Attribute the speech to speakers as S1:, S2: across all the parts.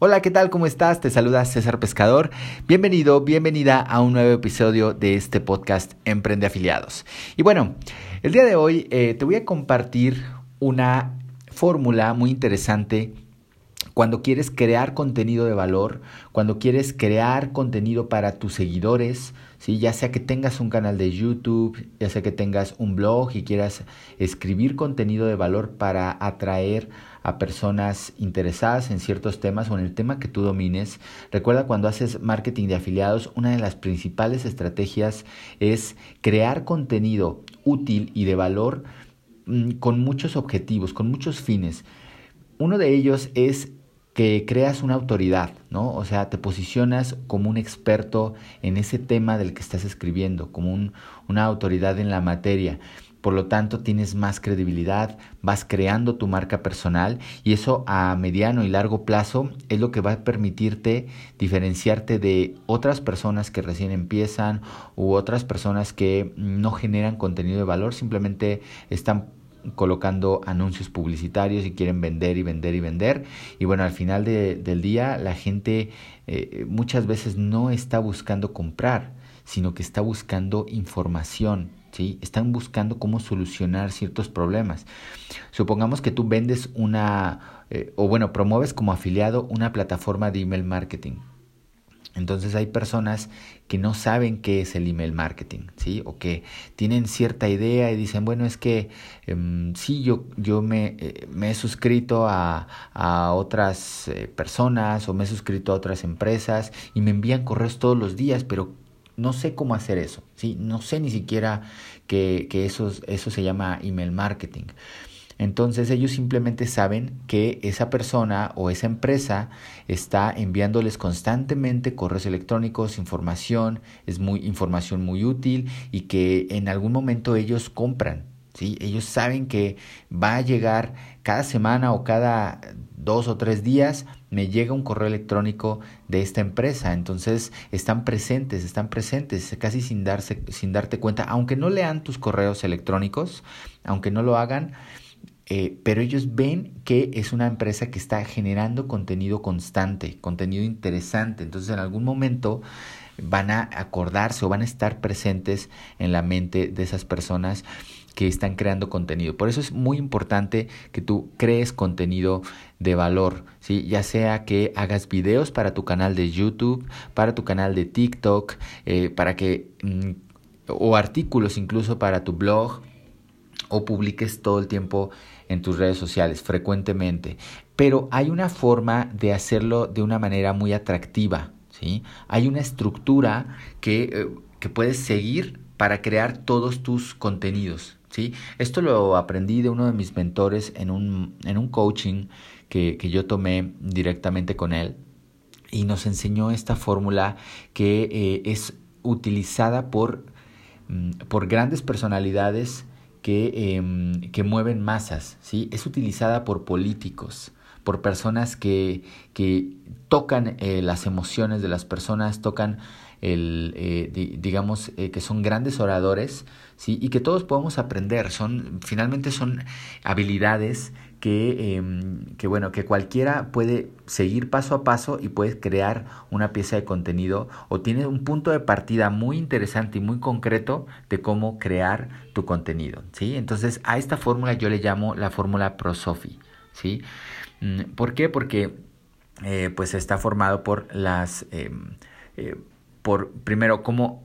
S1: Hola, ¿qué tal? ¿Cómo estás? Te saluda César Pescador. Bienvenido, bienvenida a un nuevo episodio de este podcast Emprende Afiliados. Y bueno, el día de hoy eh, te voy a compartir una fórmula muy interesante cuando quieres crear contenido de valor, cuando quieres crear contenido para tus seguidores, ¿sí? ya sea que tengas un canal de YouTube, ya sea que tengas un blog y quieras escribir contenido de valor para atraer a personas interesadas en ciertos temas o en el tema que tú domines. Recuerda cuando haces marketing de afiliados, una de las principales estrategias es crear contenido útil y de valor mm, con muchos objetivos, con muchos fines. Uno de ellos es que creas una autoridad, ¿no? O sea, te posicionas como un experto en ese tema del que estás escribiendo, como un, una autoridad en la materia. Por lo tanto, tienes más credibilidad, vas creando tu marca personal y eso a mediano y largo plazo es lo que va a permitirte diferenciarte de otras personas que recién empiezan u otras personas que no generan contenido de valor, simplemente están colocando anuncios publicitarios y quieren vender y vender y vender. Y bueno, al final del día la gente eh, muchas veces no está buscando comprar, sino que está buscando información. ¿Sí? Están buscando cómo solucionar ciertos problemas. Supongamos que tú vendes una, eh, o bueno, promueves como afiliado una plataforma de email marketing. Entonces hay personas que no saben qué es el email marketing, ¿sí? O que tienen cierta idea y dicen, bueno, es que em, sí, yo, yo me, eh, me he suscrito a, a otras eh, personas o me he suscrito a otras empresas y me envían correos todos los días, pero no sé cómo hacer eso, ¿sí? No sé ni siquiera que, que eso, eso se llama email marketing. Entonces ellos simplemente saben que esa persona o esa empresa está enviándoles constantemente correos electrónicos, información, es muy información muy útil y que en algún momento ellos compran. ¿sí? Ellos saben que va a llegar cada semana o cada dos o tres días me llega un correo electrónico de esta empresa. Entonces están presentes, están presentes, casi sin, darse, sin darte cuenta, aunque no lean tus correos electrónicos, aunque no lo hagan, eh, pero ellos ven que es una empresa que está generando contenido constante, contenido interesante. Entonces en algún momento van a acordarse o van a estar presentes en la mente de esas personas que están creando contenido. Por eso es muy importante que tú crees contenido de valor, ¿sí? ya sea que hagas videos para tu canal de YouTube, para tu canal de TikTok, eh, para que, mm, o artículos incluso para tu blog, o publiques todo el tiempo en tus redes sociales frecuentemente. Pero hay una forma de hacerlo de una manera muy atractiva. ¿sí? Hay una estructura que, eh, que puedes seguir para crear todos tus contenidos. ¿sí? Esto lo aprendí de uno de mis mentores en un, en un coaching que, que yo tomé directamente con él y nos enseñó esta fórmula que eh, es utilizada por, mm, por grandes personalidades que, em, que mueven masas, ¿sí? Es utilizada por políticos, por personas que, que tocan eh, las emociones de las personas, tocan el, eh, digamos, eh, que son grandes oradores, ¿sí? Y que todos podemos aprender, son, finalmente son habilidades que, em, que, bueno, que cualquiera puede seguir paso a paso y puede crear una pieza de contenido o tiene un punto de partida muy interesante y muy concreto de cómo crear tu contenido, ¿sí? Entonces, a esta fórmula yo le llamo la fórmula ProSofi, ¿sí? Mm, ¿Por qué? Porque, eh, pues, está formado por las... Em, eh, por, primero, cómo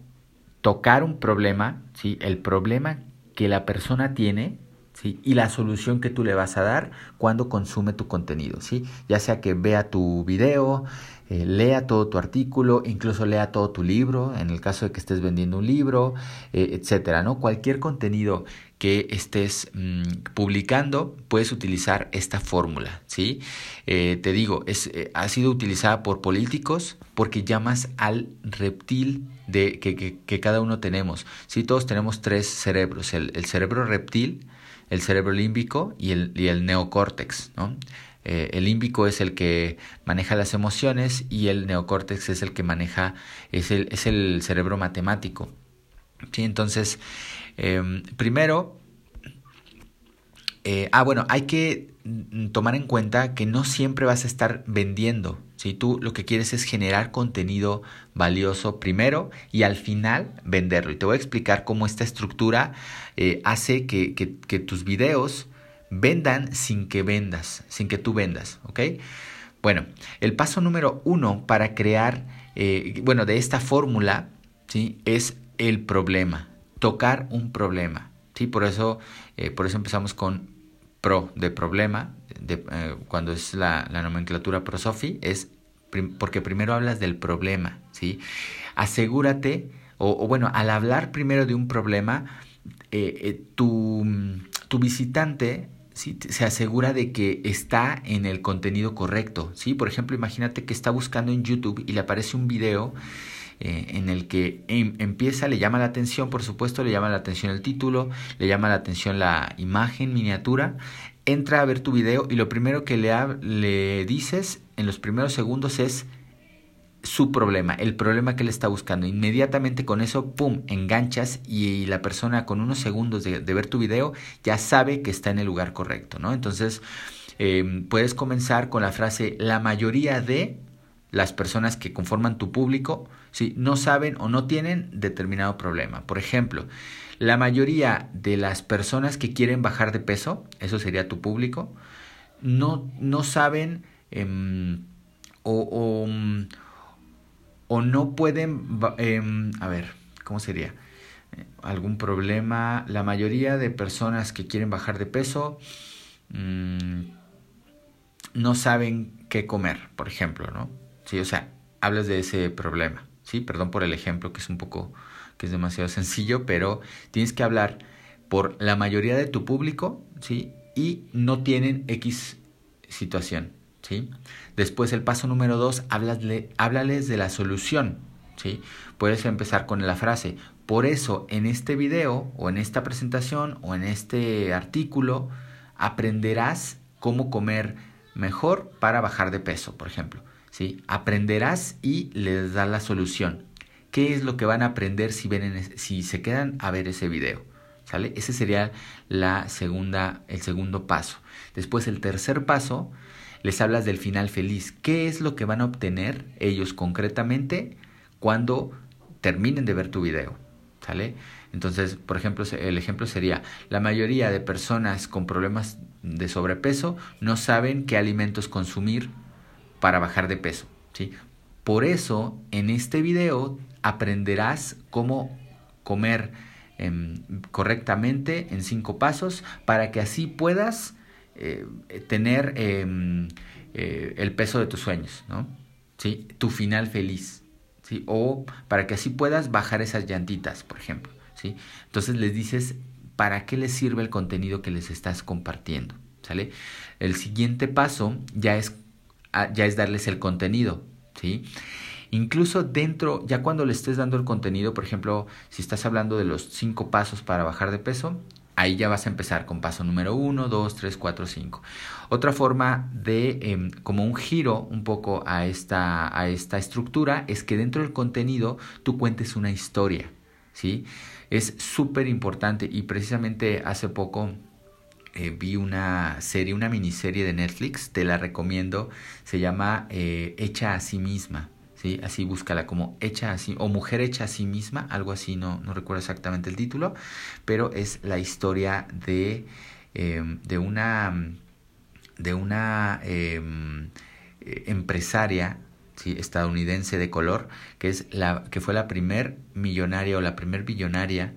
S1: tocar un problema, ¿sí? El problema que la persona tiene y la solución que tú le vas a dar cuando consume tu contenido, ¿sí? ya sea que vea tu video, eh, lea todo tu artículo, incluso lea todo tu libro, en el caso de que estés vendiendo un libro, eh, etcétera, ¿no? Cualquier contenido que estés mm, publicando, puedes utilizar esta fórmula, ¿sí? Eh, te digo, es, ha sido utilizada por políticos porque llamas al reptil de, que, que, que cada uno tenemos, ¿sí? Todos tenemos tres cerebros, el, el cerebro reptil, el cerebro límbico y el, y el neocórtex, ¿no? Eh, el límbico es el que maneja las emociones y el neocórtex es el que maneja, es el, es el cerebro matemático. ¿sí? Entonces, em, primero, eh, ah, bueno, hay que tomar en cuenta que no siempre vas a estar vendiendo. Si tú lo que quieres es generar contenido valioso primero y al final venderlo. Y te voy a explicar cómo esta estructura eh, hace que, que, tus videos vendan sin que vendas, sin que tú vendas. ¿Ok? Bueno, el paso número uno para crear, eh, bueno, de esta fórmula, ¿sí? Es el problema, tocar un problema. ¿sí? Por, eso, eh, por eso empezamos con pro de problema, de, eh, cuando es la, la nomenclatura prosofi, es porque primero hablas del problema, ¿sí? Asegúrate, o, bueno, al hablar primero de un problema, eh, tu, tu visitante ¿sí? se asegura de que está en el contenido correcto. ¿sí? Por ejemplo, imagínate que está buscando en YouTube y le aparece un video eh, en el que em, empieza, le llama la atención, por supuesto, le llama la atención el título, le llama la atención la imagen, miniatura, entra a ver tu video y lo primero que le, le dices en los primeros segundos es su problema, el problema que él está buscando. Inmediatamente con eso, ¡pum!, enganchas y la persona con unos segundos de, ver tu video ya sabe que está en el lugar correcto, ¿no? Entonces, em, puedes comenzar con la frase, la mayoría de las personas que conforman tu público ¿sí? no saben o no tienen determinado problema. Por ejemplo, la mayoría de las personas que quieren bajar de peso, eso sería tu público, no, no saben em, o, o, no pueden, em, a ver, ¿cómo sería? algún problema. La mayoría de personas que quieren bajar de peso mm, no saben qué comer, por ejemplo, ¿no? ¿sí? O sea, hablas de ese problema, ¿sí? Perdón por el ejemplo que es un poco, que es demasiado sencillo, pero tienes que hablar por la mayoría de tu público, ¿sí? Y no tienen X situación, ¿sí? Después el paso número dos, háblales de la solución, ¿sí? Puedes empezar con la frase, por eso en este video o en esta presentación o en este artículo aprenderás cómo comer mejor para bajar de peso, por ejemplo. ¿Sí? Aprenderás y les da la solución. ¿Qué es lo que van a aprender si, si se quedan a ver ese video? ¿Sale? Ese sería la segunda, el segundo paso. Después el tercer paso, les hablas del final feliz. ¿Qué es lo que van a obtener ellos concretamente cuando terminen de ver tu video? ¿Sale? Entonces, por ejemplo, el ejemplo sería, la mayoría de personas con problemas de sobrepeso no saben qué alimentos consumir para bajar de peso. ¿sí? Por eso, en este video aprenderás cómo comer em, correctamente en cinco pasos para que así puedas eh, tener em, eh, el peso de tus sueños, ¿no? ¿Sí? Tu final feliz, ¿sí? O para que así puedas bajar esas llantitas, por ejemplo, ¿sí? Entonces les dices para qué les sirve el contenido que les estás compartiendo, ¿sale? El siguiente paso ya es ya es darles el contenido, ¿sí? Incluso dentro, ya cuando le estés dando el contenido, por ejemplo, si estás hablando de los cinco pasos para bajar de peso, ahí ya vas a empezar con paso número uno, dos, tres, cuatro, cinco. Otra forma de, em, como un giro un poco a esta, a esta estructura, es que dentro del contenido tú cuentes una historia, ¿sí? Es súper importante y precisamente hace poco eh, vi una serie, una miniserie de Netflix, te la recomiendo, se llama eh, Hecha a sí misma, ¿sí? Así búscala como Hecha a sí, o Mujer hecha a sí misma, algo así, no, no recuerdo exactamente el título, pero es la historia de, em, de una, de una em, empresaria ¿sí? estadounidense de color, que, es la, que fue la primer millonaria o la primer billonaria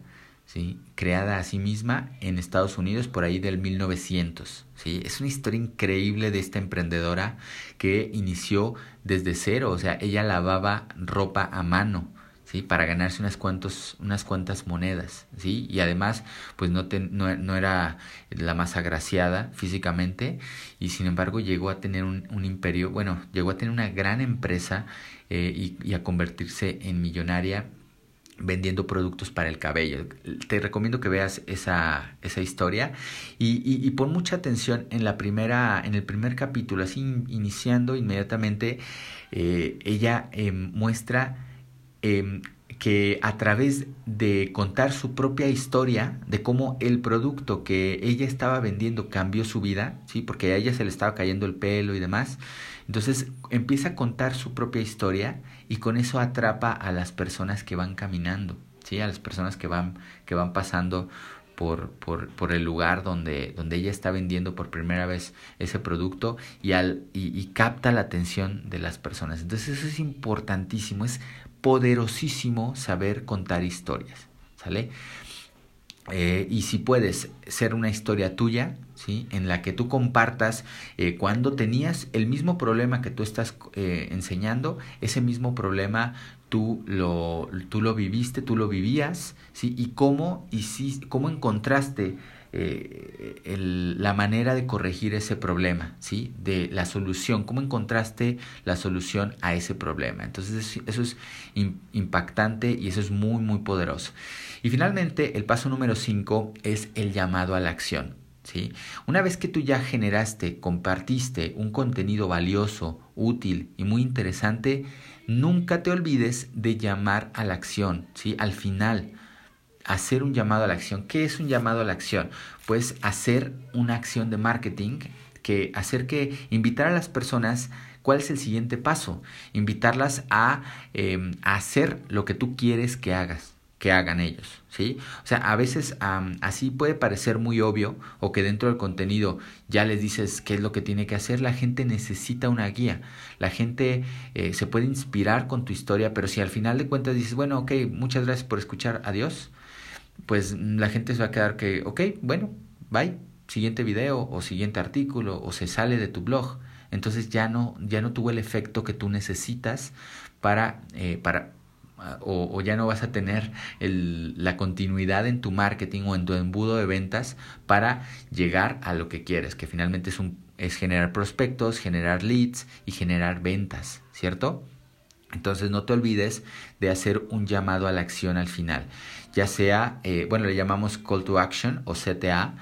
S1: ¿sí? creada a sí misma en Estados Unidos por ahí del 1900. ¿sí? Es una historia increíble de esta emprendedora que inició desde cero, o sea, ella lavaba ropa a mano. ¿sí? para ganarse unas, cuantos, unas cuantas monedas, ¿sí? y además pues no, no, era la más agraciada físicamente, y sin embargo llegó a tener un, un imperio, bueno, llegó a tener una gran empresa eh, y a convertirse en millonaria vendiendo productos para el cabello. Te recomiendo que veas esa, esa historia y, y, pon mucha atención en la primera, en el primer capítulo, así iniciando inmediatamente, eh, ella em, muestra em, que a través de contar su propia historia de cómo el producto que ella estaba vendiendo cambió su vida, ¿sí? porque a ella se le estaba cayendo el pelo y demás. Entonces empieza a contar su propia historia y con eso atrapa a las personas que van caminando, ¿sí? a las personas que van, que van pasando por, por, por, el lugar donde, donde ella está vendiendo por primera vez ese producto y, al, y, capta la atención de las personas. Entonces eso es importantísimo, es poderosísimo saber contar historias, ¿sale? Eh, y si puedes ser una historia tuya, ¿sí? En la que tú compartas eh, cuando tenías el mismo problema que tú estás eh, enseñando, ese mismo problema tú lo, tú lo viviste, tú lo vivías, ¿sí? Y cómo, si, cómo encontraste eh, el, la manera de corregir ese problema, ¿sí? De la solución, cómo encontraste la solución a ese problema. Entonces eso es impactante y eso es muy, muy poderoso. Y finalmente, el paso número 5 es el llamado a la acción. ¿Sí? Una vez que tú ya generaste, compartiste un contenido valioso, útil y muy interesante, nunca te olvides de llamar a la acción, ¿sí? Al final, hacer un llamado a la acción. ¿Qué es un llamado a la acción? Pues hacer una acción de marketing, que hacer que invitar a las personas cuál es el siguiente paso, invitarlas a, em, a hacer lo que tú quieres que hagas que hagan ellos, ¿sí? O sea, a veces así puede parecer muy obvio o que dentro del contenido ya les dices qué es lo que tiene que hacer, la gente necesita una guía, la gente eh, se puede inspirar con tu historia, pero si al final de cuentas dices, bueno, ok, muchas gracias por escuchar, adiós, pues la gente se va a quedar que, ok, bueno, bye, siguiente video o siguiente artículo o se sale de tu blog. Entonces ya no, ya no tuvo el efecto que tú necesitas para, eh, para o, o, ya no vas a tener el, la continuidad en tu marketing o en tu embudo de ventas para llegar a lo que quieres, que finalmente es, un, es generar prospectos, generar leads y generar ventas, ¿cierto? Entonces no te olvides de hacer un llamado a la acción al final, ya sea, eh, bueno, le llamamos call to action o CTA.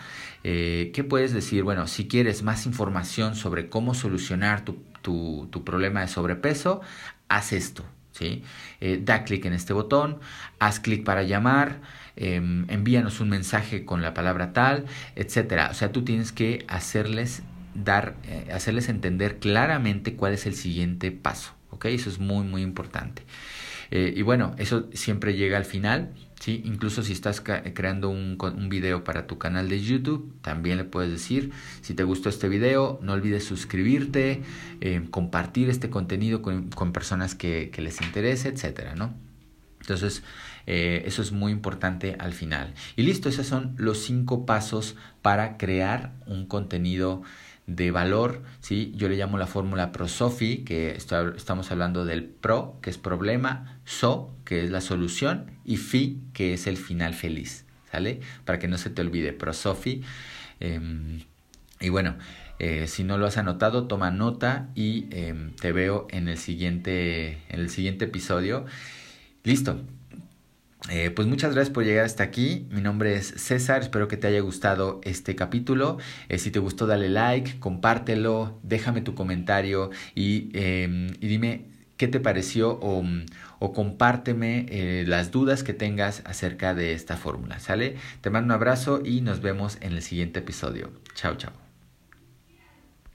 S1: Eh, ¿Qué puedes decir? Bueno, si quieres más información sobre cómo solucionar tu, tu, tu problema de sobrepeso, haz esto. ¿Sí? Eh, da clic en este botón, haz clic para llamar, eh, envíanos un mensaje con la palabra tal, etcétera. O sea, tú tienes que hacerles dar, eh, hacerles entender claramente cuál es el siguiente paso. ¿ok? Eso es muy, muy importante. Eh, y bueno, eso siempre llega al final. ¿Sí? Incluso si estás creando un, video para tu canal de YouTube, también le puedes decir, si te gustó este video, no olvides suscribirte, eh, compartir este contenido con, personas que, que, les interese, etcétera, ¿no? Entonces, eh, eso es muy importante al final. Y listo, esos son los cinco pasos para crear un contenido de valor, ¿sí? Yo le llamo la fórmula ProSofi, que estamos hablando del pro, que es problema, so, que es la solución, y fi, que es el final feliz, ¿sale? Para que no se te olvide, ProSofi. Eh, y bueno, eh, si no lo has anotado, toma nota y eh, te veo en el siguiente, en el siguiente episodio. Listo, eh, pues muchas gracias por llegar hasta aquí. Mi nombre es César, espero que te haya gustado este capítulo. Eh, si te gustó, dale like, compártelo, déjame tu comentario y, y dime qué te pareció o, o compárteme eh, las dudas que tengas acerca de esta fórmula. ¿Sale? Te mando un abrazo y nos vemos en el siguiente episodio. Chao, chao.